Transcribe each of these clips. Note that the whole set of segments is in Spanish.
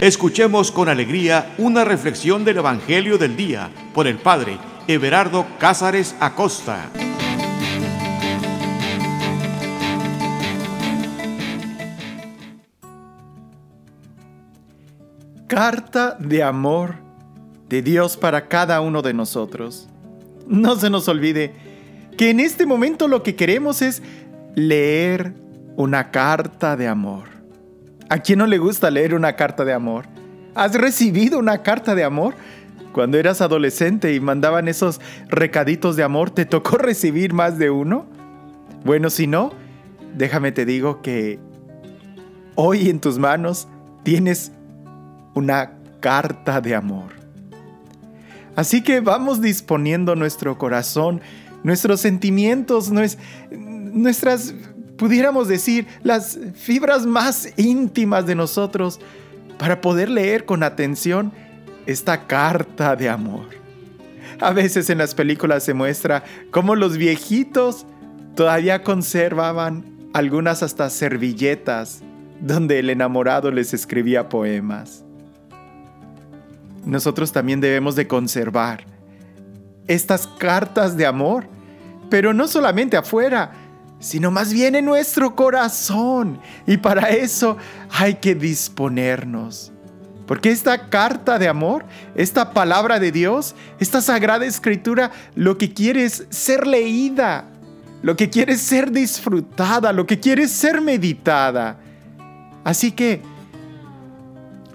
Escuchemos con alegría una reflexión del Evangelio del Día por el Padre Everardo Cázares Acosta. Carta de amor de Dios para cada uno de nosotros. No se nos olvide que en este momento lo que queremos es leer una carta de amor. ¿A quién no le gusta leer una carta de amor? ¿Has recibido una carta de amor? Cuando eras adolescente y mandaban esos recaditos de amor, ¿te tocó recibir más de uno? Bueno, si no, déjame te digo que hoy en tus manos tienes una carta de amor. Así que vamos disponiendo nuestro corazón, nuestros sentimientos, nuestras pudiéramos decir, las fibras más íntimas de nosotros para poder leer con atención esta carta de amor. A veces en las películas se muestra cómo los viejitos todavía conservaban algunas hasta servilletas donde el enamorado les escribía poemas. Nosotros también debemos de conservar estas cartas de amor, pero no solamente afuera, sino más bien en nuestro corazón. Y para eso hay que disponernos. Porque esta carta de amor, esta palabra de Dios, esta sagrada escritura, lo que quiere es ser leída, lo que quiere ser disfrutada, lo que quiere ser meditada. Así que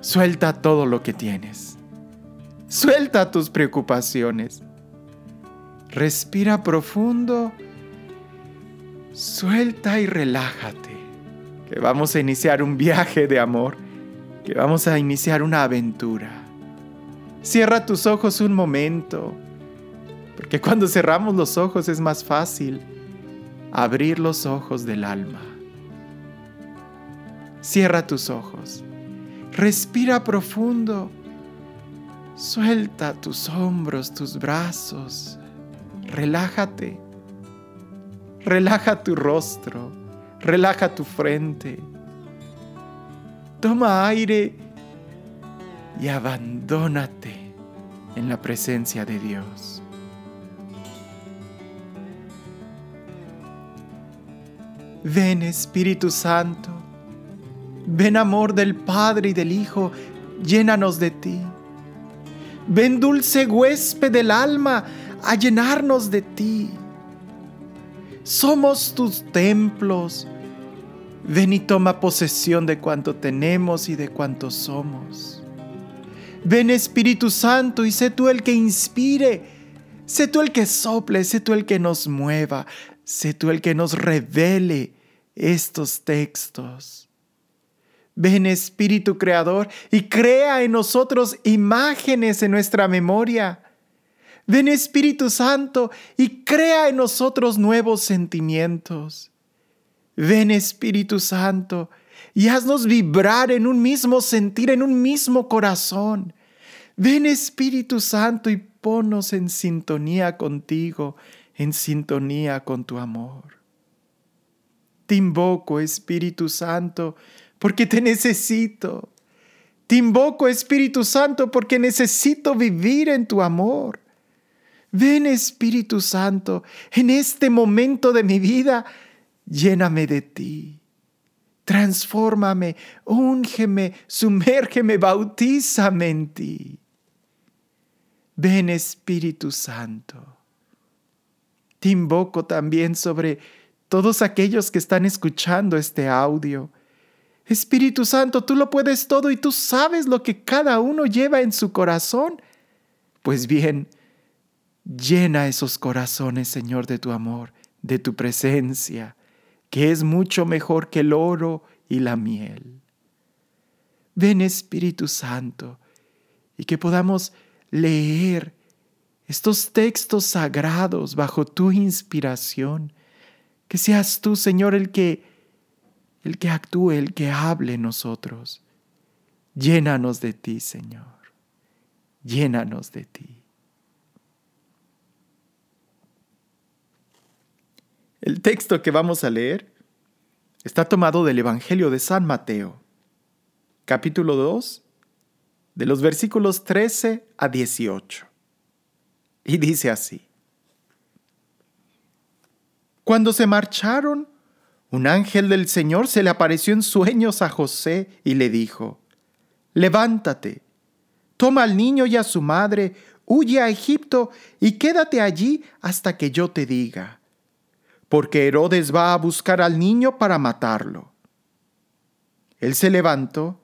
suelta todo lo que tienes. Suelta tus preocupaciones. Respira profundo Suelta y relájate, que vamos a iniciar un viaje de amor, que vamos a iniciar una aventura. Cierra tus ojos un momento, porque cuando cerramos los ojos es más fácil abrir los ojos del alma. Cierra tus ojos, respira profundo, suelta tus hombros, tus brazos, relájate. Relaja tu rostro, relaja tu frente. Toma aire y abandónate en la presencia de Dios. Ven Espíritu Santo, ven amor del Padre y del Hijo, llénanos de ti. Ven dulce huésped del alma a llenarnos de ti. Somos tus templos. Ven y toma posesión de cuanto tenemos y de cuanto somos. Ven Espíritu Santo y sé tú el que inspire. Sé tú el que sople, sé tú el que nos mueva, sé tú el que nos revele estos textos. Ven Espíritu Creador y crea en nosotros imágenes en nuestra memoria Ven Espíritu Santo y crea en nosotros nuevos sentimientos. Ven Espíritu Santo y haznos vibrar en un mismo sentir, en un mismo corazón. Ven Espíritu Santo y ponnos en sintonía contigo, en sintonía con tu amor. Te invoco, Espíritu Santo, porque te necesito. Te invoco, Espíritu Santo, porque necesito vivir en tu amor. Ven Espíritu Santo, en este momento de mi vida, lléname de ti. Transfórmame, úngeme, sumérgeme, bautízame en ti. Ven Espíritu Santo. Te invoco también sobre todos aquellos que están escuchando este audio. Espíritu Santo, tú lo puedes todo y tú sabes lo que cada uno lleva en su corazón. Pues bien, Llena esos corazones, Señor, de tu amor, de tu presencia, que es mucho mejor que el oro y la miel. Ven Espíritu Santo y que podamos leer estos textos sagrados bajo tu inspiración. Que seas tú, Señor, el que el que actúe, el que hable nosotros. Llénanos de ti, Señor. Llénanos de ti. El texto que vamos a leer está tomado del Evangelio de San Mateo, capítulo 2, de los versículos 13 a 18. Y dice así. Cuando se marcharon, un ángel del Señor se le apareció en sueños a José y le dijo, Levántate, toma al niño y a su madre, huye a Egipto y quédate allí hasta que yo te diga, porque Herodes va a buscar al niño para matarlo. Él se levantó,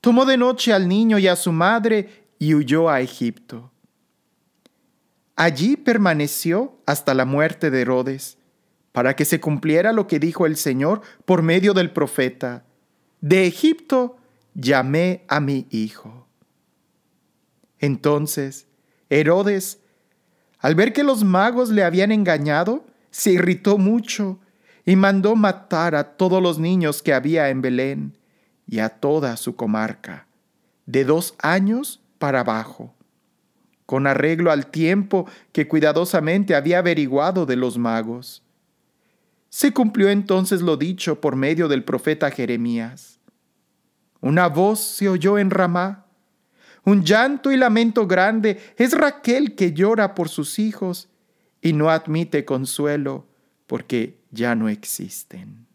tomó de noche al niño y a su madre y huyó a Egipto. Allí permaneció hasta la muerte de Herodes, para que se cumpliera lo que dijo el Señor por medio del profeta. De Egipto llamé a mi hijo. Entonces, Herodes, al ver que los magos le habían engañado, se irritó mucho y mandó matar a todos los niños que había en Belén y a toda su comarca, de dos años para abajo, con arreglo al tiempo que cuidadosamente había averiguado de los magos. Se cumplió entonces lo dicho por medio del profeta Jeremías. Una voz se oyó en Ramá, un llanto y lamento grande. Es Raquel que llora por sus hijos y no admite consuelo porque ya no existen.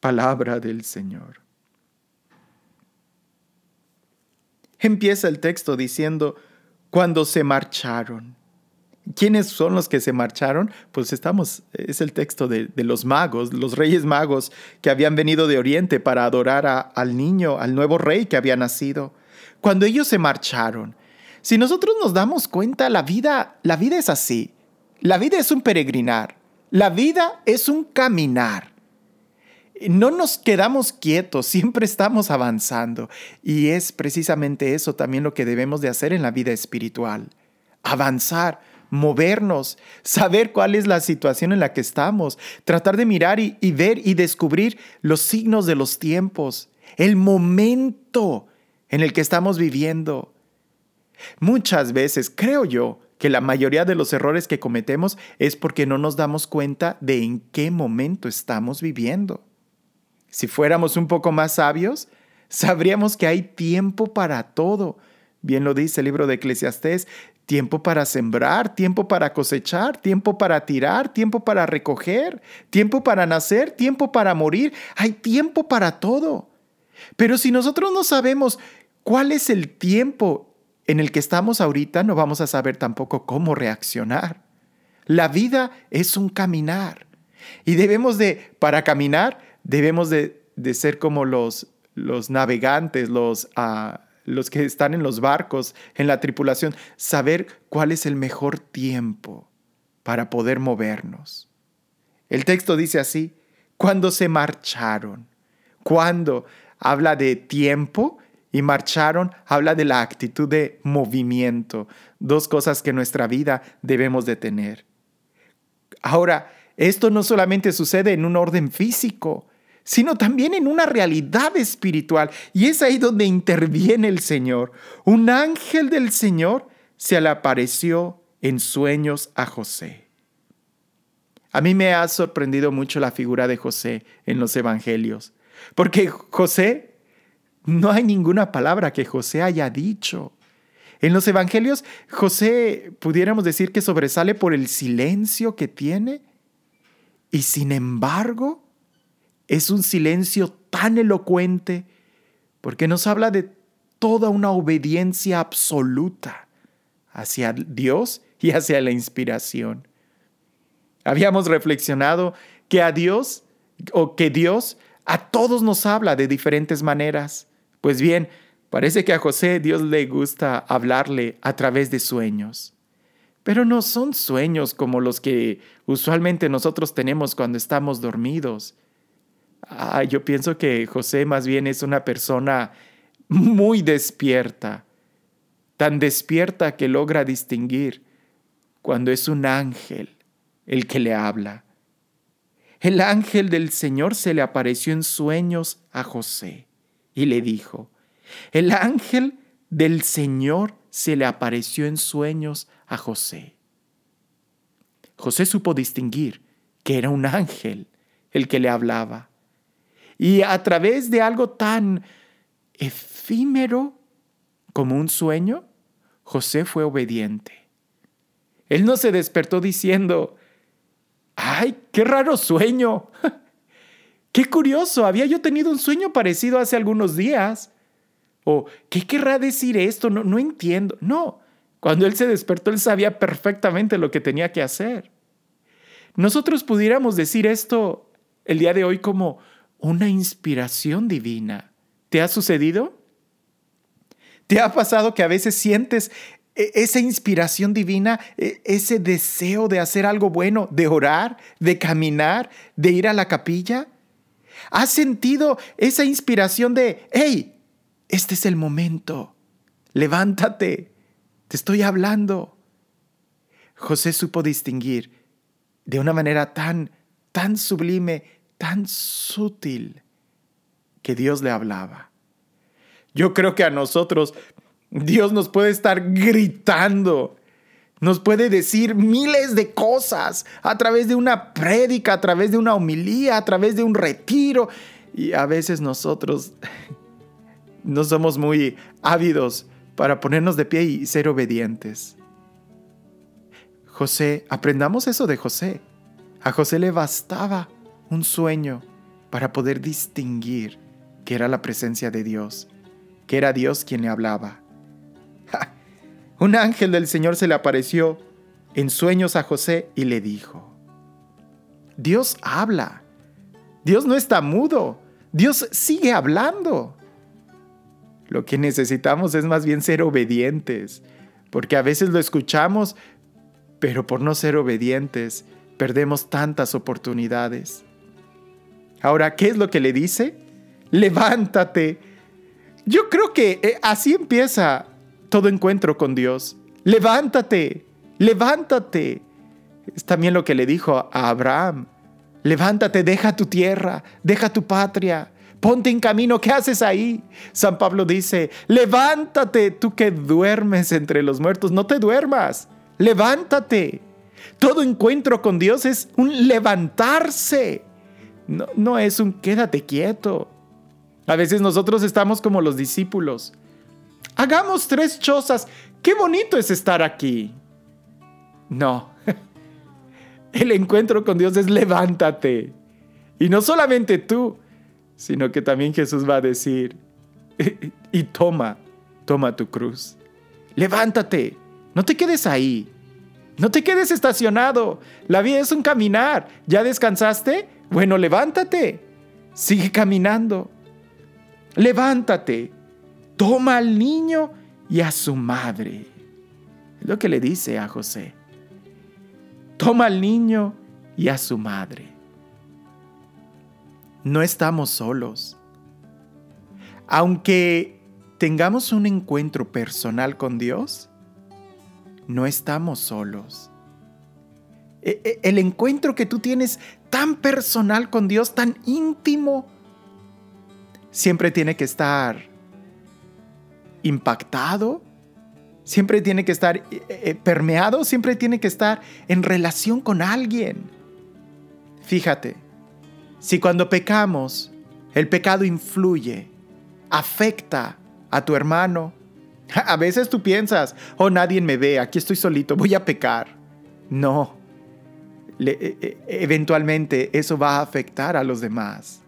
Palabra del Señor. Empieza el texto diciendo, cuando se marcharon. ¿Quiénes son los que se marcharon? Pues estamos, es el texto de, los magos, los reyes magos que habían venido de Oriente para adorar al niño, al nuevo rey que había nacido. Cuando ellos se marcharon, si nosotros nos damos cuenta, la vida, la vida es así. La vida es un peregrinar. La vida es un caminar no nos quedamos quietos, siempre estamos avanzando. Y es precisamente eso también lo que debemos de hacer en la vida espiritual. Avanzar, movernos, saber cuál es la situación en la que estamos, tratar de mirar y, y ver y descubrir los signos de los tiempos, el momento en el que estamos viviendo. Muchas veces creo yo que la mayoría de los errores que cometemos es porque no nos damos cuenta de en qué momento estamos viviendo. Si fuéramos un poco más sabios, sabríamos que hay tiempo para todo. Bien lo dice el libro de Eclesiastés, tiempo para sembrar, tiempo para cosechar, tiempo para tirar, tiempo para recoger, tiempo para nacer, tiempo para morir. Hay tiempo para todo. Pero si nosotros no sabemos cuál es el tiempo en el que estamos ahorita, no vamos a saber tampoco cómo reaccionar. La vida es un caminar. Y debemos de, para caminar, debemos de, ser como los, los navegantes, los, ah, los que están en los barcos, en la tripulación, saber cuál es el mejor tiempo para poder movernos. El texto dice así, cuando se marcharon, cuando habla de tiempo y marcharon, habla de la actitud de movimiento, dos cosas que nuestra vida debemos de tener. Ahora, esto no solamente sucede en un orden físico, sino también en una realidad espiritual. Y es ahí donde interviene el Señor. Un ángel del Señor se le apareció en sueños a José. A mí me ha sorprendido mucho la figura de José en los evangelios, porque José, no hay ninguna palabra que José haya dicho. En los evangelios, José pudiéramos decir que sobresale por el silencio que tiene, y sin embargo, es un silencio tan elocuente porque nos habla de toda una obediencia absoluta hacia Dios y hacia la inspiración. Habíamos reflexionado que a Dios o que Dios a todos nos habla de diferentes maneras. Pues bien, parece que a José Dios le gusta hablarle a través de sueños. Pero no son sueños como los que usualmente nosotros tenemos cuando estamos dormidos, Ah, yo pienso que José más bien es una persona muy despierta, tan despierta que logra distinguir cuando es un ángel el que le habla. El ángel del Señor se le apareció en sueños a José y le dijo, el ángel del Señor se le apareció en sueños a José. José supo distinguir que era un ángel el que le hablaba. Y a través de algo tan, efímero como un sueño, José fue obediente. Él no se despertó diciendo, ¡ay, qué raro sueño! ¡Qué curioso! Había yo tenido un sueño parecido hace algunos días. O, ¿qué querrá decir esto? No, no entiendo. No, cuando él se despertó, él sabía perfectamente lo que tenía que hacer. Nosotros pudiéramos decir esto el día de hoy como una inspiración divina. ¿Te ha sucedido? ¿Te ha pasado que a veces sientes e, esa inspiración divina, e, ese deseo de hacer algo bueno, de orar, de caminar, de ir a la capilla? ¿Has sentido esa inspiración de, hey, este es el momento, levántate, te estoy hablando? José supo distinguir de una manera tan, tan sublime, tan sutil, que Dios le hablaba. Yo creo que a nosotros Dios nos puede estar gritando, nos puede decir miles de cosas a través de una prédica, a través de una homilía, a través de un retiro. Y a veces nosotros no somos muy ávidos para ponernos de pie y ser obedientes. José, aprendamos eso de José. A José le bastaba un sueño para poder distinguir que era la presencia de Dios, que era Dios quien le hablaba. Un ángel del Señor se le apareció en sueños a José y le dijo, Dios habla, Dios no está mudo, Dios sigue hablando. Lo que necesitamos es más bien ser obedientes, porque a veces lo escuchamos, pero por no ser obedientes perdemos tantas oportunidades. Ahora, ¿qué es lo que le dice? Levántate. Yo creo que eh, así empieza todo encuentro con Dios. Levántate, levántate. Es también lo que le dijo a Abraham. Levántate, deja tu tierra, deja tu patria, ponte en camino, ¿qué haces ahí? San Pablo dice, levántate, tú que duermes entre los muertos, no te duermas, levántate. Todo encuentro con Dios es un levantarse, no, no es un quédate quieto. A veces nosotros estamos como los discípulos. Hagamos tres chozas, qué bonito es estar aquí. No, el encuentro con Dios es levántate. Y no solamente tú, sino que también Jesús va a decir, y toma, toma tu cruz. Levántate, no te quedes ahí. No te quedes estacionado. La vida es un caminar. ¿Ya descansaste? Bueno, levántate. Sigue caminando. Levántate. Toma al niño y a su madre. Es lo que le dice a José. Toma al niño y a su madre. No estamos solos. Aunque tengamos un encuentro personal con Dios, no estamos solos. E, e, el encuentro que tú tienes tan personal con Dios, tan íntimo, siempre tiene que estar impactado, siempre tiene que estar eh, eh, permeado, siempre tiene que estar en relación con alguien. Fíjate, si cuando pecamos, el pecado influye, afecta a tu hermano, a veces tú piensas, oh, nadie me ve, aquí estoy solito, voy a pecar. No. E, e, eventualmente eso va a afectar a los demás.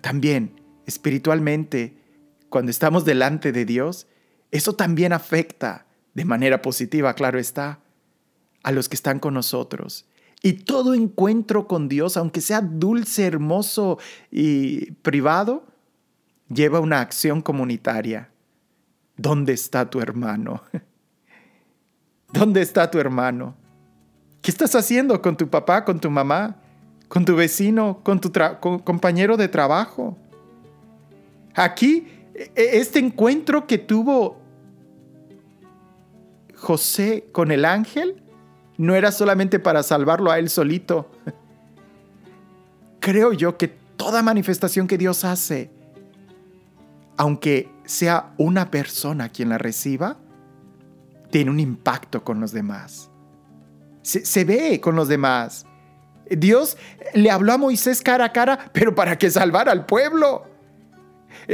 También, espiritualmente, cuando estamos delante de Dios, eso también afecta de manera positiva, claro está, a los que están con nosotros. Y todo encuentro con Dios, aunque sea dulce, hermoso y privado, lleva una acción comunitaria ¿Dónde está tu hermano? ¿Dónde está tu hermano? ¿Qué estás haciendo con tu papá, con tu mamá, con tu vecino, con tu compañero de trabajo? Aquí, este encuentro que tuvo José con el ángel no era solamente para salvarlo a él solito. Creo yo que toda manifestación que Dios hace aunque sea una persona quien la reciba, tiene un impacto con los demás. Se, ve con los demás. Dios le habló a Moisés cara a cara, pero para que salvara al pueblo.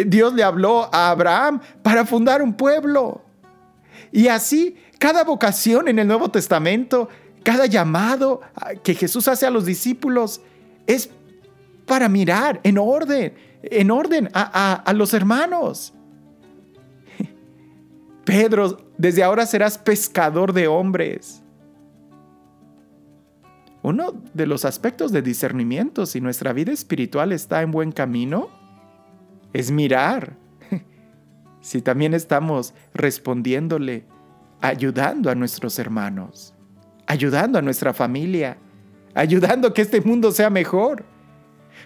Dios le habló a Abraham para fundar un pueblo. Y así, cada vocación en el Nuevo Testamento, cada llamado que Jesús hace a los discípulos es para mirar en orden, en orden a, los hermanos. Pedro, desde ahora serás pescador de hombres. Uno de los aspectos de discernimiento, si nuestra vida espiritual está en buen camino, es mirar si también estamos respondiéndole, ayudando a nuestros hermanos, ayudando a nuestra familia, ayudando a que este mundo sea mejor.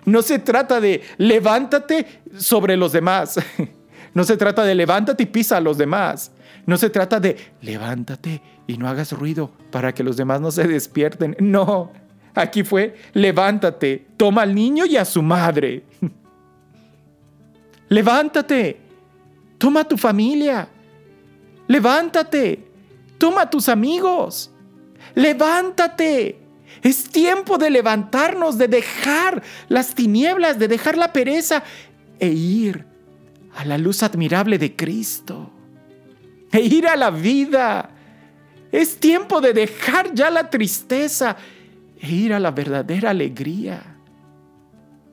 No se trata de levántate sobre los demás. No se trata de levántate y pisa a los demás. No se trata de levántate y no hagas ruido para que los demás no se despierten. No, aquí fue levántate, toma al niño y a su madre. Levántate, toma tu familia. Levántate, toma tus amigos. Levántate. Es tiempo de levantarnos, de dejar las tinieblas, de dejar la pereza e ir a la luz admirable de Cristo. E ir a la vida. Es tiempo de dejar ya la tristeza e ir a la verdadera alegría.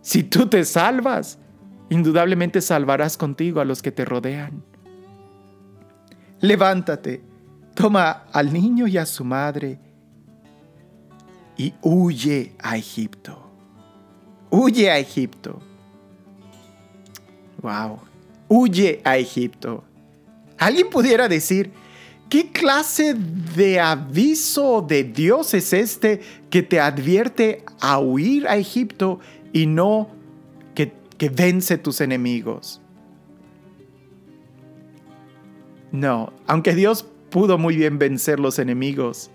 Si tú te salvas, indudablemente salvarás contigo a los que te rodean. Levántate, toma al niño y a su madre y huye a Egipto. Huye a Egipto. Wow. Huye a Egipto. Alguien pudiera decir, ¿qué clase de aviso de Dios es este que te advierte a huir a Egipto y no que vence tus enemigos. No, aunque Dios pudo muy bien vencer los enemigos,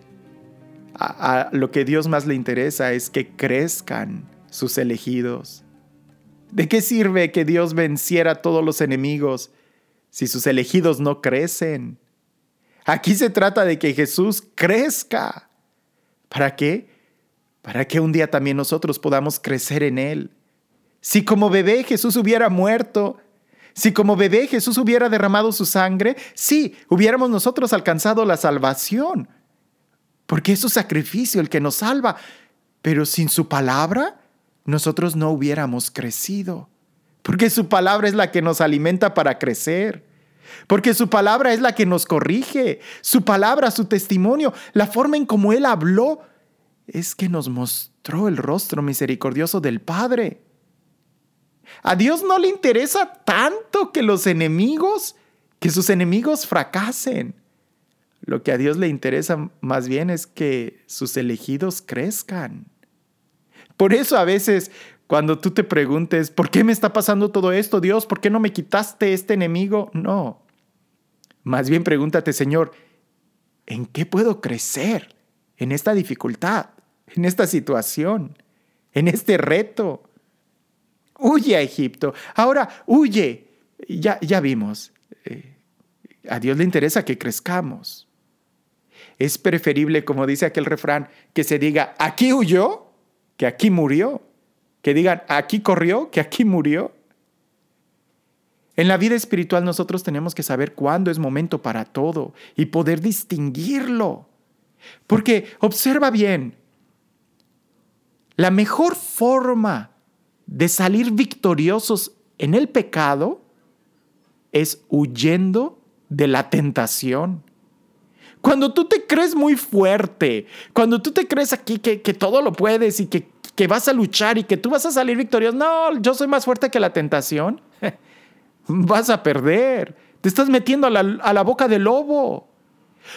a, lo que Dios más le interesa es que crezcan sus elegidos. ¿De qué sirve que Dios venciera a todos los enemigos si sus elegidos no crecen? Aquí se trata de que Jesús crezca. ¿Para qué? Para que un día también nosotros podamos crecer en Él. Si como bebé Jesús hubiera muerto, si como bebé Jesús hubiera derramado su sangre, sí, hubiéramos nosotros alcanzado la salvación. Porque es su sacrificio el que nos salva. Pero sin su palabra, nosotros no hubiéramos crecido. Porque su palabra es la que nos alimenta para crecer. Porque su palabra es la que nos corrige. Su palabra, su testimonio, la forma en cómo Él habló, es que nos mostró el rostro misericordioso del Padre. A Dios no le interesa tanto que los enemigos, que sus enemigos fracasen. Lo que a Dios le interesa más bien es que sus elegidos crezcan. Por eso a veces cuando tú te preguntes, ¿por qué me está pasando todo esto, Dios? ¿Por qué no me quitaste este enemigo? No. Más bien pregúntate, Señor, ¿en qué puedo crecer en esta dificultad, en esta situación, en este reto? Huye a Egipto. Ahora, huye. Ya, ya vimos. Eh, a Dios le interesa que crezcamos. Es preferible, como dice aquel refrán, que se diga, aquí huyó, que aquí murió. Que digan, aquí corrió, que aquí murió. En la vida espiritual nosotros tenemos que saber cuándo es momento para todo y poder distinguirlo. Porque observa bien, la mejor forma de salir victoriosos en el pecado es huyendo de la tentación. Cuando tú te crees muy fuerte, cuando tú te crees aquí que, todo lo puedes y que, que, vas a luchar y que tú vas a salir victorioso, no, yo soy más fuerte que la tentación, vas a perder. Te estás metiendo a la, a la boca del lobo.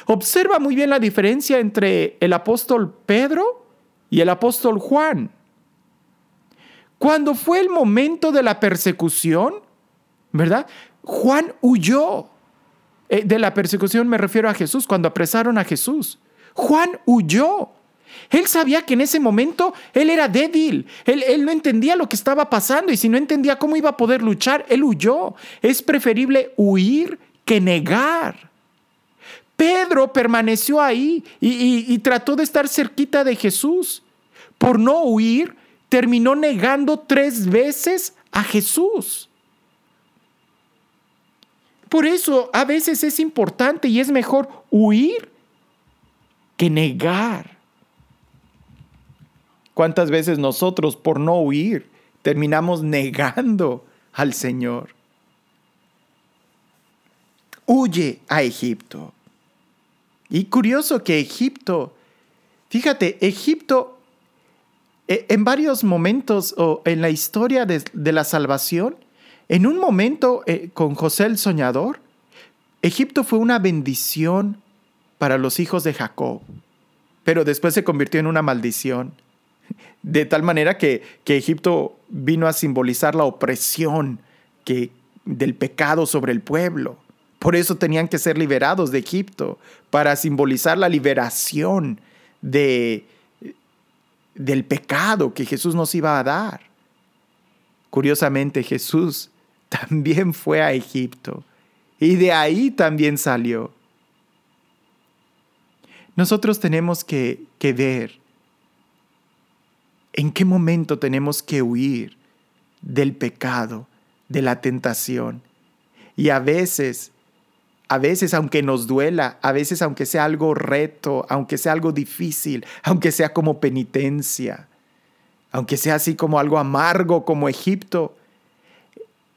Observa muy bien la diferencia entre el apóstol Pedro y el apóstol Juan. Cuando fue el momento de la persecución, ¿verdad? Juan huyó. Eh, de la persecución me refiero a Jesús, cuando apresaron a Jesús. Juan huyó. Él sabía que en ese momento él era débil, él, él, no entendía lo que estaba pasando y si no entendía cómo iba a poder luchar, él huyó. Es preferible huir que negar. Pedro permaneció ahí y trató de estar cerquita de Jesús. Por no huir, terminó negando tres veces a Jesús. Por eso a veces es importante y es mejor huir que negar. ¿Cuántas veces nosotros por no huir terminamos negando al Señor? Huye a Egipto. Y curioso que Egipto, fíjate, Egipto en varios momentos o en la historia de, la salvación, en un momento eh, con José el Soñador, Egipto fue una bendición para los hijos de Jacob, pero después se convirtió en una maldición. De tal manera que, que Egipto vino a simbolizar la opresión que, del pecado sobre el pueblo. Por eso tenían que ser liberados de Egipto, para simbolizar la liberación de, del pecado que Jesús nos iba a dar. Curiosamente, Jesús también fue a Egipto y de ahí también salió. Nosotros tenemos que, que ver en qué momento tenemos que huir del pecado, de la tentación. Y a veces, a veces aunque nos duela, a veces aunque sea algo reto, aunque sea algo difícil, aunque sea como penitencia, aunque sea así como algo amargo como Egipto,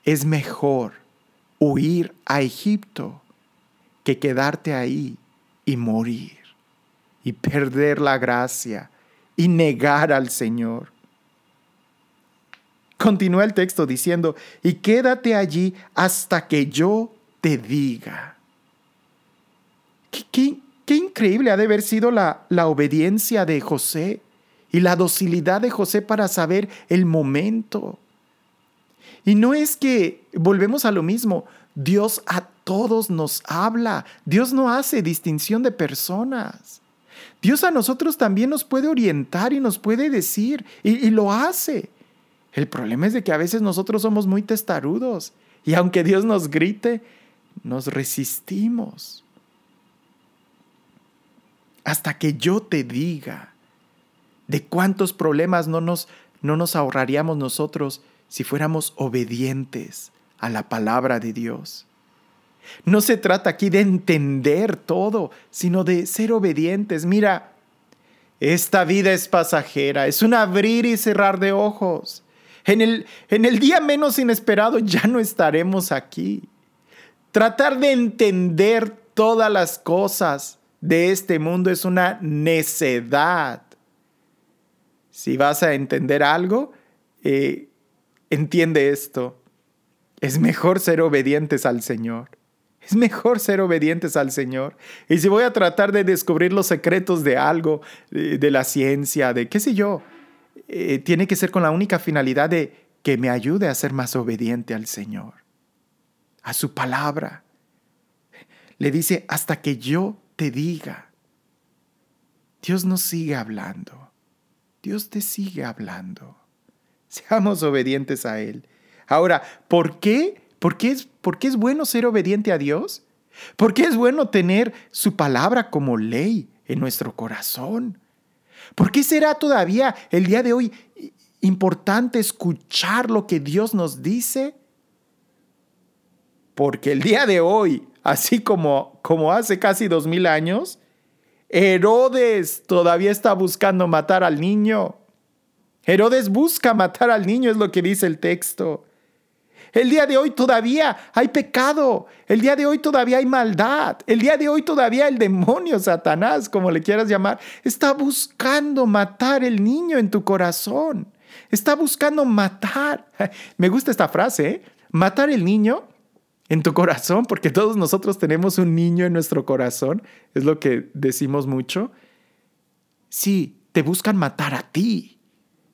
es mejor huir a Egipto que quedarte ahí y morir y perder la gracia y negar al Señor. Continúa el texto diciendo, y quédate allí hasta que yo te diga. Qué, increíble ha de haber sido la, obediencia de José y la docilidad de José para saber el momento. Y no es que volvemos a lo mismo, Dios a todos nos habla, Dios no hace distinción de personas. Dios a nosotros también nos puede orientar y nos puede decir, y, lo hace. El problema es de que a veces nosotros somos muy testarudos y aunque Dios nos grite, nos resistimos. Hasta que yo te diga de cuántos problemas no nos, no nos ahorraríamos nosotros si fuéramos obedientes a la palabra de Dios. No se trata aquí de entender todo, sino de ser obedientes. Mira, esta vida es pasajera, es un abrir y cerrar de ojos. En el, en el día menos inesperado ya no estaremos aquí. Tratar de entender todas las cosas de este mundo es una necedad. Si vas a entender algo, eh, entiende esto. Es mejor ser obedientes al Señor. Es mejor ser obedientes al Señor. Y si voy a tratar de descubrir los secretos de algo, de, la ciencia, de qué sé yo, eh, tiene que ser con la única finalidad de que me ayude a ser más obediente al Señor, a su palabra. Le dice, hasta que yo te diga. Dios nos sigue hablando. Dios te sigue hablando. Seamos obedientes a Él. Ahora, ¿por qué ¿Por qué, es, es bueno ser obediente a Dios? ¿Por qué es bueno tener su palabra como ley en nuestro corazón? ¿Por qué será todavía el día de hoy importante escuchar lo que Dios nos dice? Porque el día de hoy, así como, como hace casi dos mil años, Herodes todavía está buscando matar al niño. Herodes busca matar al niño, es lo que dice el texto. El día de hoy todavía hay pecado. El día de hoy todavía hay maldad. El día de hoy todavía el demonio, Satanás, como le quieras llamar, está buscando matar el niño en tu corazón. Está buscando matar. Me gusta esta frase, ¿eh? Matar el niño en tu corazón, porque todos nosotros tenemos un niño en nuestro corazón. Es lo que decimos mucho. Sí, te buscan matar a ti.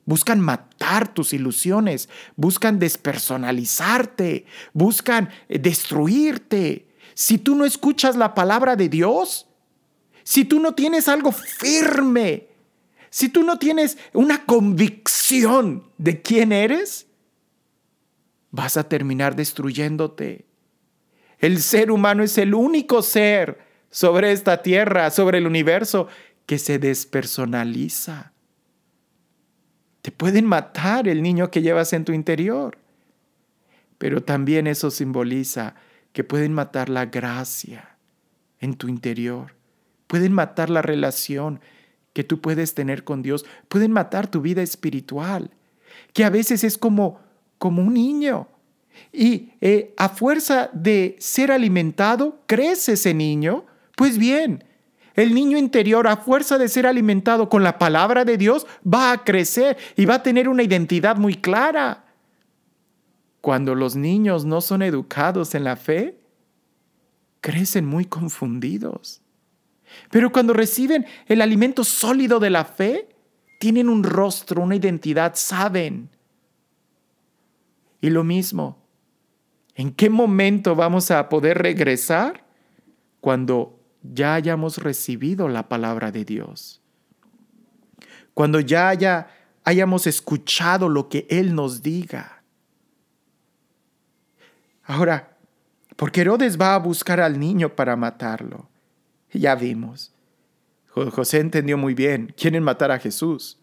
Buscan matar tus ilusiones, buscan despersonalizarte, buscan eh, destruirte. Si tú no escuchas la palabra de Dios, si tú no tienes algo firme, si tú no tienes una convicción de quién eres, vas a terminar destruyéndote. El ser humano es el único ser sobre esta tierra, sobre el universo, que se despersonaliza. Te pueden matar el niño que llevas en tu interior. Pero también eso simboliza que pueden matar la gracia en tu interior, pueden matar la relación que tú puedes tener con Dios, pueden matar tu vida espiritual, que a veces es como, como un niño. Y eh, a fuerza de ser alimentado, crece ese niño. Pues bien, el niño interior, a fuerza de ser alimentado con la palabra de Dios, va a crecer y va a tener una identidad muy clara. Cuando los niños no son educados en la fe, crecen muy confundidos. Pero cuando reciben el alimento sólido de la fe, tienen un rostro, una identidad, saben. Y lo mismo, ¿en qué momento vamos a poder regresar? Cuando ya hayamos recibido la palabra de Dios. Cuando ya haya, hayamos escuchado lo que Él nos diga. Ahora, porque Herodes va a buscar al niño para matarlo. Ya vimos. José entendió muy bien. Quieren matar a Jesús.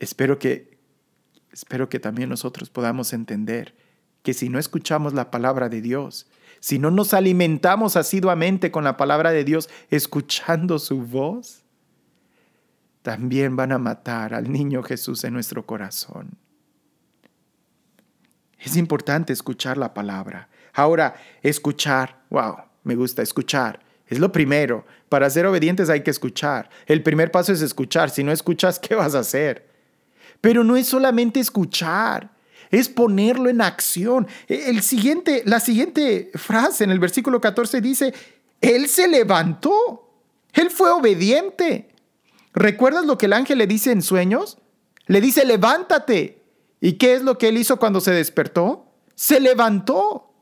Espero que, espero que también nosotros podamos entender que si no escuchamos la palabra de Dios, si no nos alimentamos asiduamente con la palabra de Dios, escuchando su voz, también van a matar al niño Jesús en nuestro corazón. Es importante escuchar la palabra. Ahora, escuchar, wow, me gusta escuchar. Es lo primero. Para ser obedientes hay que escuchar. El primer paso es escuchar. Si no escuchas, ¿qué vas a hacer? Pero no es solamente escuchar es ponerlo en acción. E, el siguiente, la siguiente frase en el versículo 14 dice, Él se levantó, Él fue obediente. ¿Recuerdas lo que el ángel le dice en sueños? Le dice, levántate. ¿Y qué es lo que él hizo cuando se despertó? Se levantó.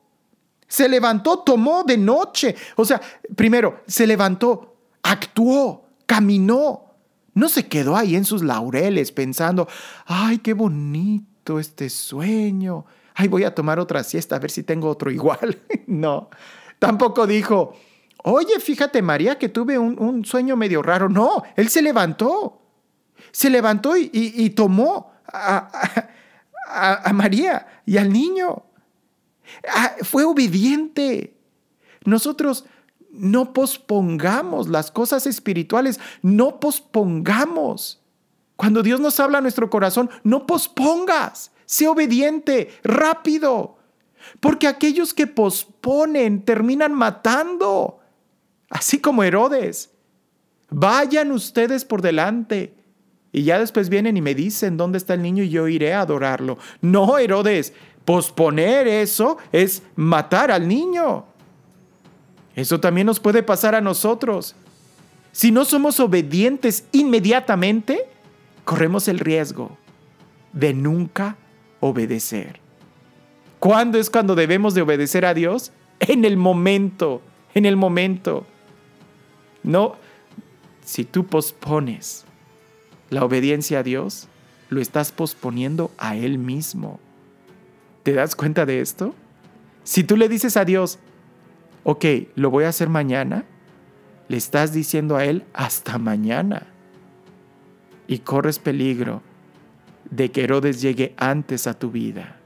Se levantó, tomó de noche. O sea, primero, se levantó, actuó, caminó. No se quedó ahí en sus laureles pensando, ay, qué bonito este sueño. Ay, voy a tomar otra siesta a ver si tengo otro igual. no, tampoco dijo, oye, fíjate María que tuve un, sueño medio raro. No, él se levantó. Se levantó y, tomó a, a, María y al niño. Ah, fue obediente. Nosotros no pospongamos las cosas espirituales, no pospongamos cuando Dios nos habla a nuestro corazón, no pospongas, sé obediente, rápido. Porque aquellos que posponen terminan matando, así como Herodes. Vayan ustedes por delante. Y ya después vienen y me dicen dónde está el niño y yo iré a adorarlo. No, Herodes, posponer eso es matar al niño. Eso también nos puede pasar a nosotros. Si no somos obedientes inmediatamente, corremos el riesgo de nunca obedecer. ¿Cuándo es cuando debemos de obedecer a Dios? En el momento, en el momento. No, si tú pospones la obediencia a Dios, lo estás posponiendo a Él mismo. ¿Te das cuenta de esto? Si tú le dices a Dios, ok, lo voy a hacer mañana, le estás diciendo a Él hasta mañana y corres peligro de que Herodes llegue antes a tu vida.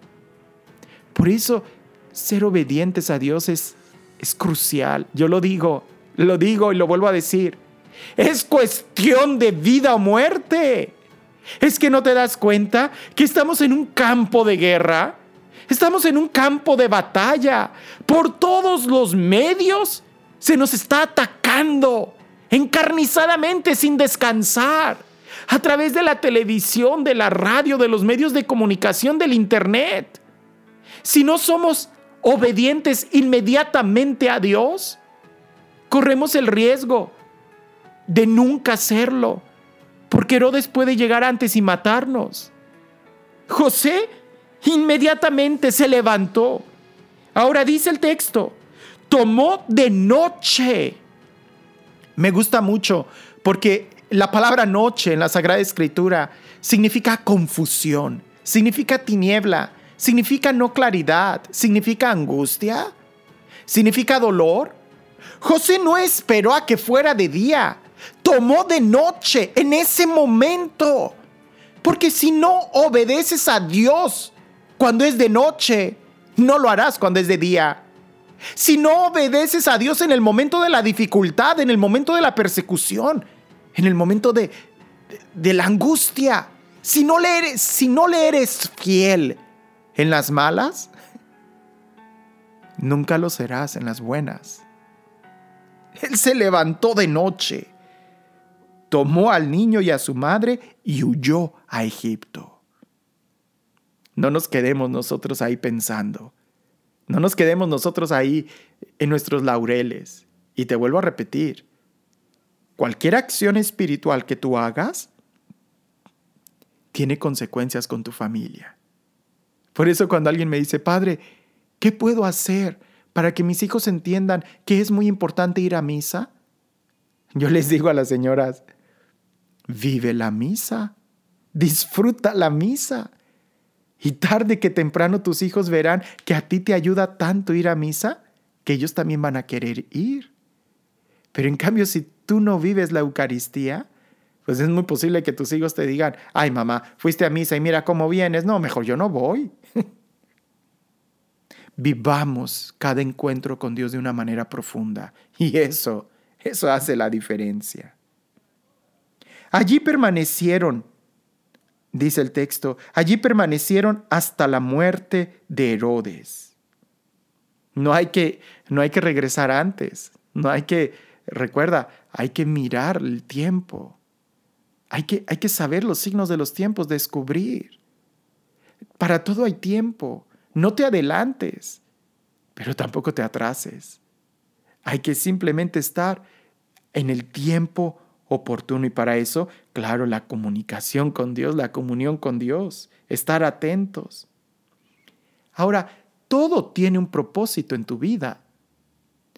Por eso, ser obedientes a Dios es, es crucial. Yo lo digo, lo digo y lo vuelvo a decir. Es cuestión de vida o muerte. Es que no te das cuenta que estamos en un campo de guerra. Estamos en un campo de batalla. Por todos los medios se nos está atacando encarnizadamente sin descansar a través de la televisión, de la radio, de los medios de comunicación, del Internet. Si no somos obedientes inmediatamente a Dios, corremos el riesgo de nunca hacerlo, porque Herodes puede llegar antes y matarnos. José inmediatamente se levantó. Ahora dice el texto, tomó de noche. Me gusta mucho porque la palabra noche en la Sagrada Escritura significa confusión, significa tiniebla, significa no claridad, significa angustia, significa dolor. José no esperó a que fuera de día, tomó de noche en ese momento. Porque si no obedeces a Dios cuando es de noche, no lo harás cuando es de día. Si no obedeces a Dios en el momento de la dificultad, en el momento de la persecución, en el momento de, de, la angustia, si no, le eres, si no le eres fiel en las malas, nunca lo serás en las buenas. Él se levantó de noche, tomó al niño y a su madre y huyó a Egipto. No nos quedemos nosotros ahí pensando. No nos quedemos nosotros ahí en nuestros laureles. Y te vuelvo a repetir, cualquier acción espiritual que tú hagas tiene consecuencias con tu familia. Por eso cuando alguien me dice, Padre, ¿qué puedo hacer para que mis hijos entiendan que es muy importante ir a misa? Yo les digo a las señoras, vive la misa, disfruta la misa. Y tarde que temprano tus hijos verán que a ti te ayuda tanto ir a misa que ellos también van a querer ir. Pero en cambio, si tú no vives la Eucaristía, pues es muy posible que tus hijos te digan, ay mamá, fuiste a misa y mira cómo vienes. No, mejor yo no voy. Vivamos cada encuentro con Dios de una manera profunda. Y eso, eso hace la diferencia. Allí permanecieron dice el texto, allí permanecieron hasta la muerte de Herodes. No hay que, no hay que regresar antes, no hay que, recuerda, hay que mirar el tiempo. Hay que, hay que saber los signos de los tiempos, descubrir. Para todo hay tiempo. No te adelantes, pero tampoco te atrases. Hay que simplemente estar en el tiempo oportuno y para eso, claro, la comunicación con Dios, la comunión con Dios, estar atentos. Ahora, todo tiene un propósito en tu vida.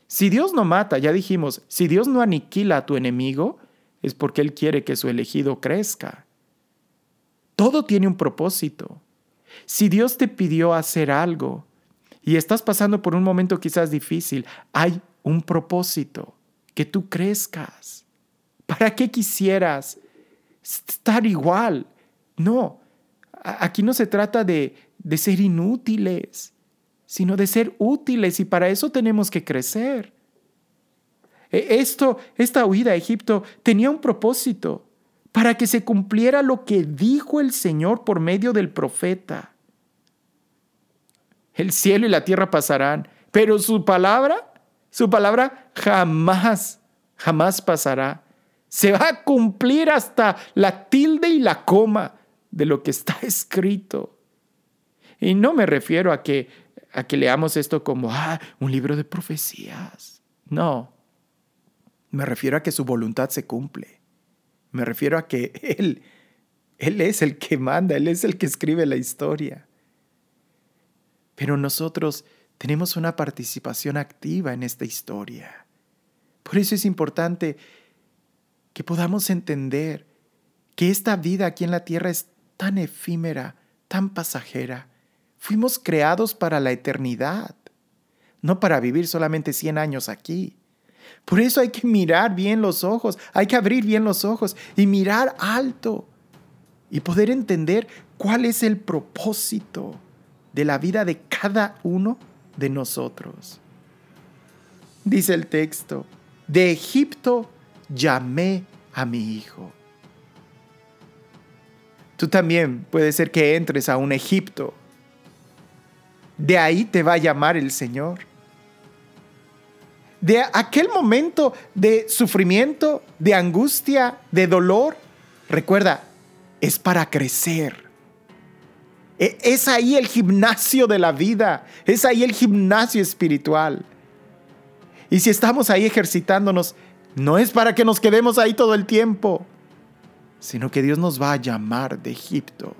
Si Dios no mata, ya dijimos, si Dios no aniquila a tu enemigo, es porque Él quiere que su elegido crezca. Todo tiene un propósito. Si Dios te pidió hacer algo y estás pasando por un momento quizás difícil, hay un propósito, que tú crezcas. ¿Para qué quisieras estar igual? No, aquí no se trata de, de ser inútiles, sino de ser útiles y para eso tenemos que crecer. E, esto, esta huida a Egipto tenía un propósito, para que se cumpliera lo que dijo el Señor por medio del profeta. El cielo y la tierra pasarán, pero su palabra, su palabra jamás, jamás pasará. Se va a cumplir hasta la tilde y la coma de lo que está escrito. Y no me refiero a que, a que leamos esto como ah, un libro de profecías. No. Me refiero a que su voluntad se cumple. Me refiero a que Él, Él es el que manda, Él es el que escribe la historia. Pero nosotros tenemos una participación activa en esta historia. Por eso es importante que podamos entender que esta vida aquí en la tierra es tan efímera, tan pasajera. Fuimos creados para la eternidad, no para vivir solamente 100 años aquí. Por eso hay que mirar bien los ojos, hay que abrir bien los ojos y mirar alto y poder entender cuál es el propósito de la vida de cada uno de nosotros. Dice el texto, de Egipto llamé a mi hijo. Tú también puede ser que entres a un Egipto. De ahí te va a llamar el Señor. De aquel momento de sufrimiento, de angustia, de dolor, recuerda, es para crecer. E, es ahí el gimnasio de la vida, es ahí el gimnasio espiritual. Y si estamos ahí ejercitándonos, no es para que nos quedemos ahí todo el tiempo, sino que Dios nos va a llamar de Egipto.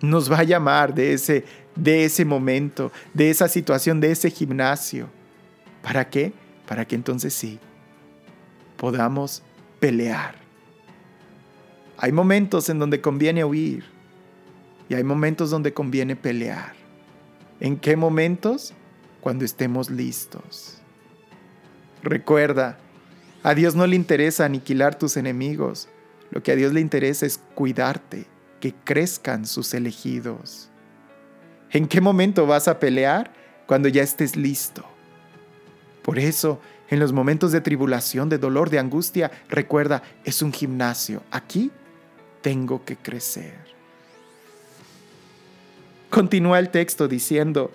Nos va a llamar de ese, de ese momento, de esa situación, de ese gimnasio. ¿Para qué? Para que entonces sí podamos pelear. Hay momentos en donde conviene huir y hay momentos donde conviene pelear. ¿En qué momentos? Cuando estemos listos. Recuerda, a Dios no le interesa aniquilar tus enemigos. Lo que a Dios le interesa es cuidarte, que crezcan sus elegidos. ¿En qué momento vas a pelear? Cuando ya estés listo. Por eso, en los momentos de tribulación, de dolor, de angustia, recuerda, es un gimnasio. Aquí tengo que crecer. Continúa el texto diciendo,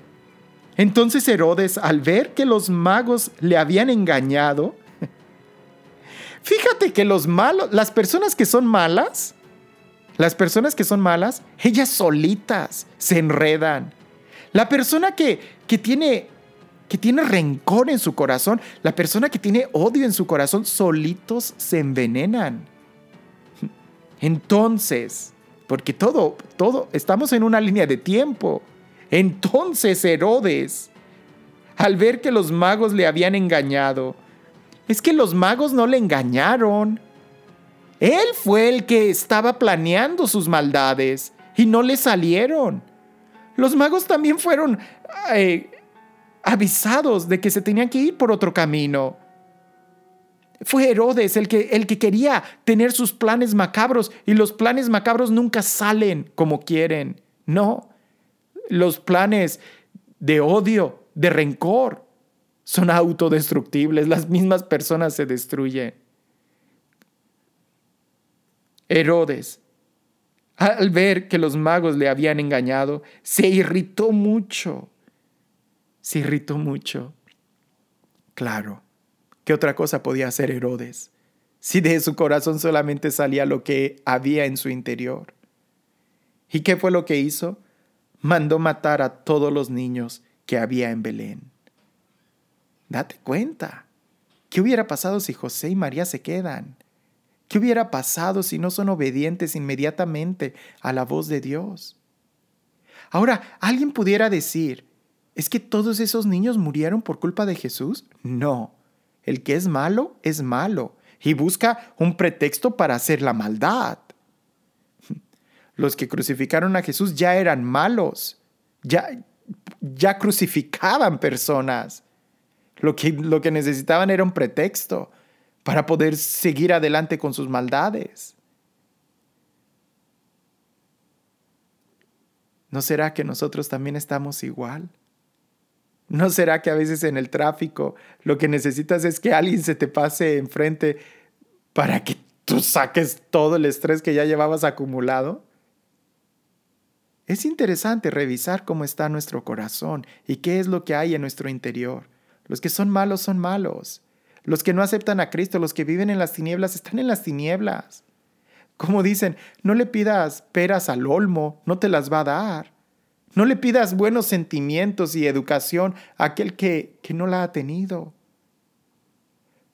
entonces Herodes, al ver que los magos le habían engañado, fíjate que los malos, las personas que son malas, las personas que son malas, ellas solitas se enredan. La persona que, que, tiene, que tiene rencor en su corazón, la persona que tiene odio en su corazón, solitos se envenenan. Entonces, porque todo, todo, estamos en una línea de tiempo. Entonces Herodes, al ver que los magos le habían engañado, es que los magos no le engañaron. Él fue el que estaba planeando sus maldades y no le salieron. Los magos también fueron eh, avisados de que se tenían que ir por otro camino. Fue Herodes el que, el que quería tener sus planes macabros y los planes macabros nunca salen como quieren. No, los planes de odio, de rencor, son autodestructibles. Las mismas personas se destruyen. Herodes, al ver que los magos le habían engañado, se irritó mucho. Se irritó mucho. Claro, ¿qué otra cosa podía hacer Herodes? Si de su corazón solamente salía lo que había en su interior. ¿Y qué fue lo que hizo? mandó matar a todos los niños que había en Belén. Date cuenta. ¿Qué hubiera pasado si José y María se quedan? ¿Qué hubiera pasado si no son obedientes inmediatamente a la voz de Dios? Ahora, alguien pudiera decir, ¿es que todos esos niños murieron por culpa de Jesús? No. El que es malo es malo y busca un pretexto para hacer la maldad los que crucificaron a Jesús ya eran malos, ya, ya crucificaban personas. Lo que, lo que necesitaban era un pretexto para poder seguir adelante con sus maldades. ¿No será que nosotros también estamos igual? ¿No será que a veces en el tráfico lo que necesitas es que alguien se te pase enfrente para que tú saques todo el estrés que ya llevabas acumulado? Es interesante revisar cómo está nuestro corazón y qué es lo que hay en nuestro interior. Los que son malos son malos. Los que no aceptan a Cristo, los que viven en las tinieblas, están en las tinieblas. Como dicen, no le pidas peras al olmo, no te las va a dar. No le pidas buenos sentimientos y educación a aquel que, que no la ha tenido.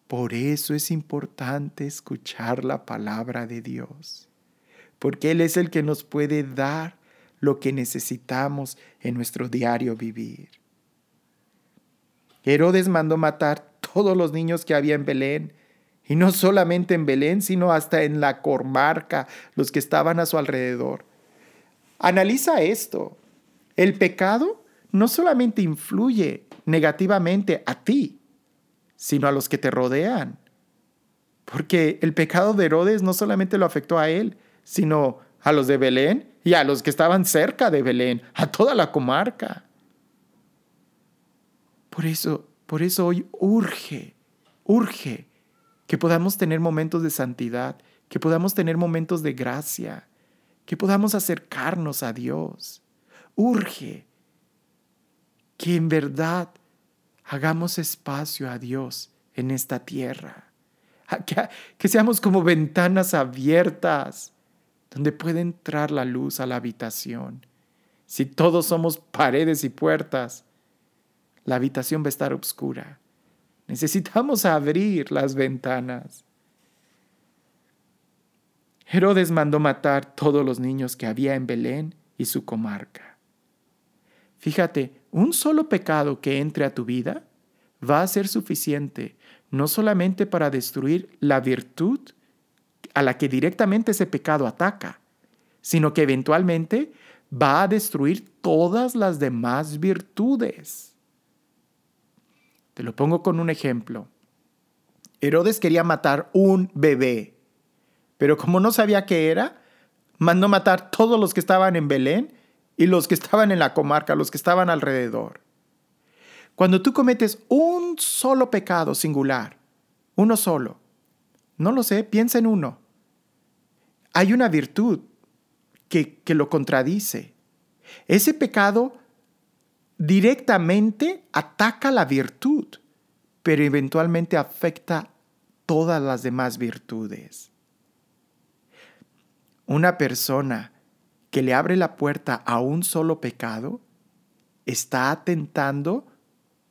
Por eso es importante escuchar la palabra de Dios, porque Él es el que nos puede dar lo que necesitamos en nuestro diario vivir. Herodes mandó matar todos los niños que había en Belén, y no solamente en Belén, sino hasta en la comarca, los que estaban a su alrededor. Analiza esto. El pecado no solamente influye negativamente a ti, sino a los que te rodean. Porque el pecado de Herodes no solamente lo afectó a él, sino a los de Belén y a los que estaban cerca de Belén, a toda la comarca. Por eso, por eso hoy urge, urge que podamos tener momentos de santidad, que podamos tener momentos de gracia, que podamos acercarnos a Dios. Urge que en verdad hagamos espacio a Dios en esta tierra, que, seamos como ventanas abiertas donde puede entrar la luz a la habitación. Si todos somos paredes y puertas, la habitación va a estar oscura. Necesitamos abrir las ventanas. Herodes mandó matar todos los niños que había en Belén y su comarca. Fíjate, un solo pecado que entre a tu vida va a ser suficiente no solamente para destruir la virtud a la que directamente ese pecado ataca, sino que eventualmente va a destruir todas las demás virtudes. Te lo pongo con un ejemplo. Herodes quería matar un bebé, pero como no sabía qué era, mandó matar todos los que estaban en Belén y los que estaban en la comarca, los que estaban alrededor. Cuando tú cometes un solo pecado singular, uno solo, no lo sé, piensa en uno. Hay una virtud que, que lo contradice. Ese pecado directamente ataca la virtud, pero eventualmente afecta todas las demás virtudes. Una persona que le abre la puerta a un solo pecado está atentando,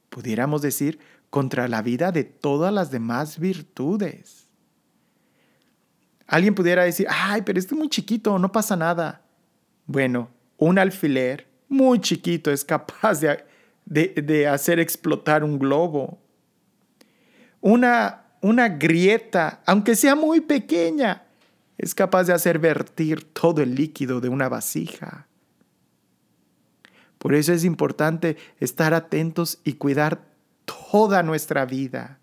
pudiéramos decir, contra la vida de todas las demás virtudes. Alguien pudiera decir, ay, pero este es muy chiquito, no pasa nada. Bueno, un alfiler muy chiquito es capaz de, de, hacer explotar un globo. Una, una grieta, aunque sea muy pequeña, es capaz de hacer vertir todo el líquido de una vasija. Por eso es importante estar atentos y cuidar toda nuestra vida.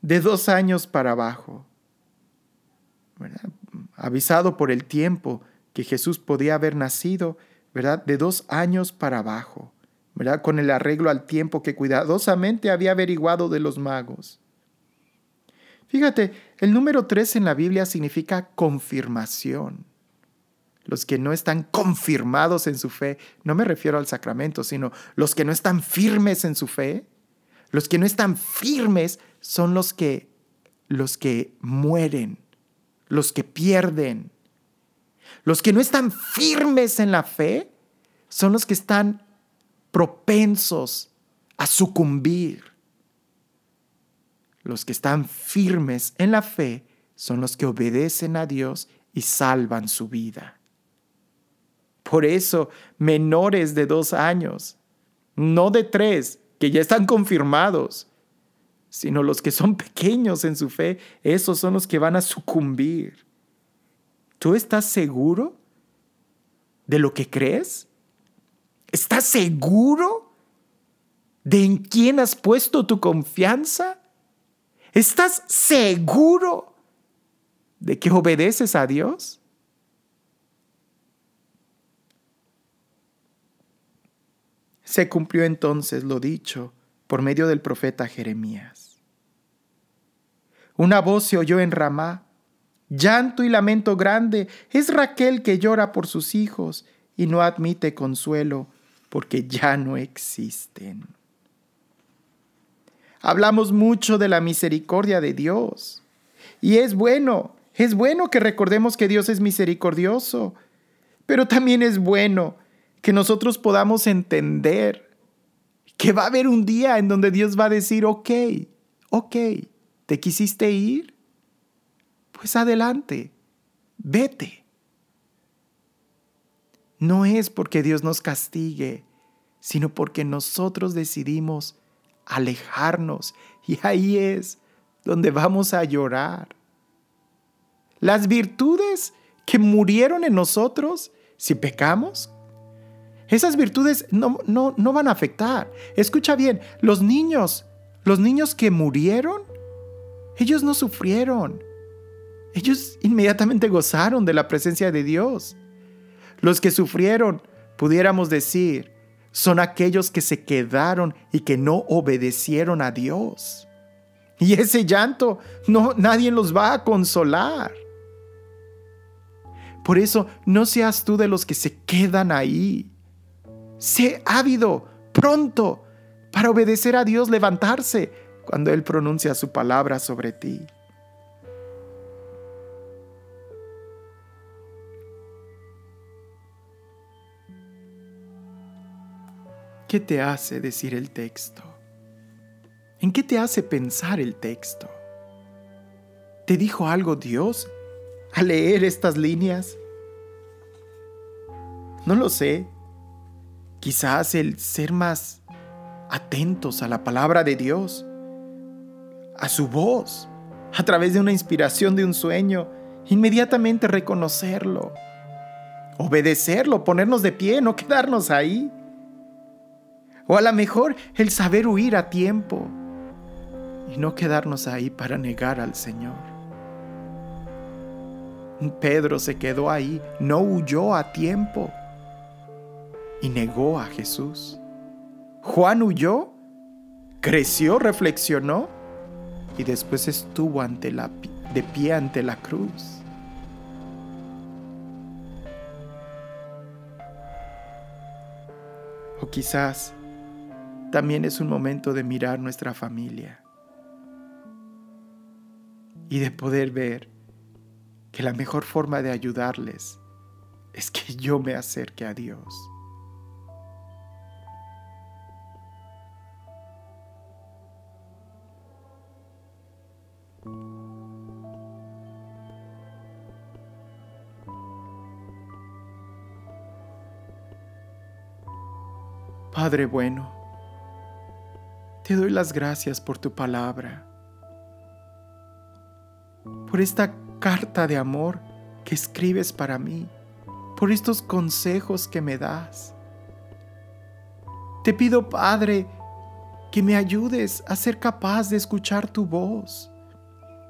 De dos años para abajo, avisado por el tiempo que Jesús podía haber nacido, ¿verdad? De dos años para abajo, ¿verdad? Con el arreglo al tiempo que cuidadosamente había averiguado de los magos. Fíjate, el número tres en la Biblia significa confirmación. Los que no están confirmados en su fe, no me refiero al sacramento, sino los que no están firmes en su fe, los que no están firmes son los que los que mueren los que pierden. Los que no están firmes en la fe son los que están propensos a sucumbir. Los que están firmes en la fe son los que obedecen a Dios y salvan su vida. Por eso, menores de dos años, no de tres, que ya están confirmados, sino los que son pequeños en su fe, esos son los que van a sucumbir. ¿Tú estás seguro de lo que crees? ¿Estás seguro de en quién has puesto tu confianza? ¿Estás seguro de que obedeces a Dios? Se cumplió entonces lo dicho por medio del profeta Jeremías. Una voz se oyó en Ramá, llanto y lamento grande, es Raquel que llora por sus hijos y no admite consuelo porque ya no existen. Hablamos mucho de la misericordia de Dios. Y es bueno, es bueno que recordemos que Dios es misericordioso, pero también es bueno que nosotros podamos entender que va a haber un día en donde Dios va a decir, ok, ok, ¿te quisiste ir? Pues adelante, vete. No es porque Dios nos castigue, sino porque nosotros decidimos alejarnos y ahí es donde vamos a llorar. Las virtudes que murieron en nosotros, si pecamos, esas virtudes no, no, no van a afectar. Escucha bien, los niños, los niños que murieron, ellos no sufrieron. Ellos inmediatamente gozaron de la presencia de Dios. Los que sufrieron, pudiéramos decir, son aquellos que se quedaron y que no obedecieron a Dios. Y ese llanto no nadie los va a consolar. Por eso no seas tú de los que se quedan ahí. Sé ávido, pronto, para obedecer a Dios, levantarse cuando Él pronuncia su palabra sobre ti. ¿Qué te hace decir el texto? ¿En qué te hace pensar el texto? ¿Te dijo algo Dios al leer estas líneas? No lo sé. Quizás el ser más atentos a la palabra de Dios, a su voz, a través de una inspiración de un sueño, inmediatamente reconocerlo, obedecerlo, ponernos de pie, no quedarnos ahí. O a lo mejor el saber huir a tiempo y no quedarnos ahí para negar al Señor. Pedro se quedó ahí, no huyó a tiempo y negó a Jesús. Juan huyó, creció, reflexionó y después estuvo ante la, de pie ante la cruz. O quizás también es un momento de mirar nuestra familia y de poder ver que la mejor forma de ayudarles es que yo me acerque a Dios. Padre bueno, te doy las gracias por tu palabra, por esta carta de amor que escribes para mí, por estos consejos que me das. Te pido, Padre, que me ayudes a ser capaz de escuchar tu voz,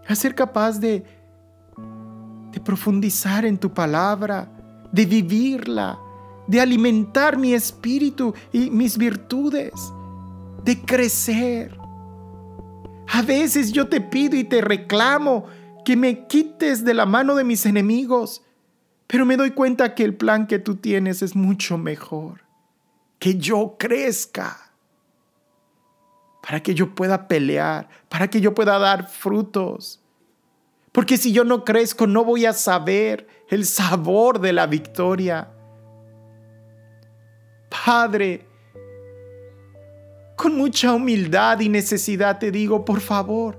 a ser capaz de, de profundizar en tu palabra, de vivirla, de alimentar mi espíritu y mis virtudes, de crecer. A veces yo te pido y te reclamo que me quites de la mano de mis enemigos, pero me doy cuenta que el plan que tú tienes es mucho mejor. Que yo crezca, para que yo pueda pelear, para que yo pueda dar frutos. Porque si yo no crezco, no voy a saber el sabor de la victoria. Padre, con mucha humildad y necesidad te digo, por favor,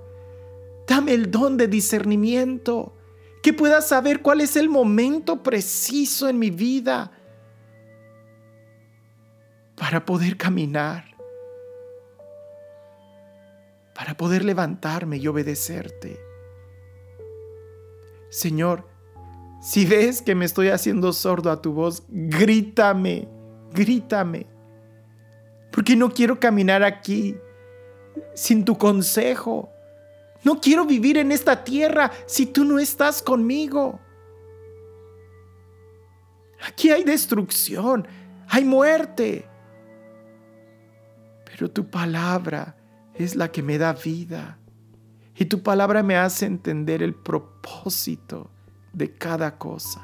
dame el don de discernimiento, que pueda saber cuál es el momento preciso en mi vida para poder caminar, para poder levantarme y obedecerte. Señor, si ves que me estoy haciendo sordo a tu voz, grítame grítame, porque no quiero caminar aquí sin tu consejo. No quiero vivir en esta tierra si tú no estás conmigo. Aquí hay destrucción, hay muerte. Pero tu palabra es la que me da vida. Y tu palabra me hace entender el propósito de cada cosa.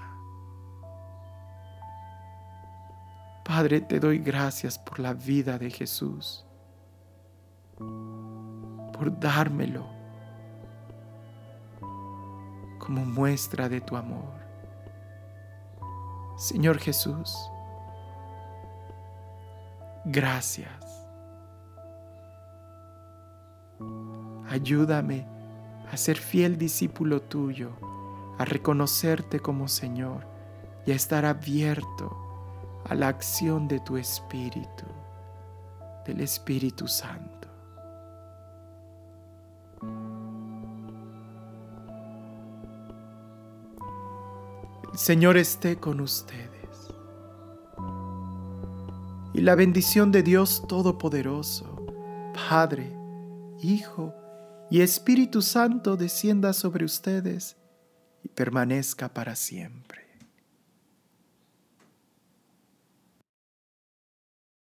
Padre, te doy gracias por la vida de Jesús, por dármelo como muestra de tu amor. Señor Jesús, gracias. Ayúdame a ser fiel discípulo tuyo, a reconocerte como Señor y a estar abierto a la acción de tu Espíritu, del Espíritu Santo. El Señor esté con ustedes. Y la bendición de Dios Todopoderoso, Padre, Hijo y Espíritu Santo descienda sobre ustedes y permanezca para siempre.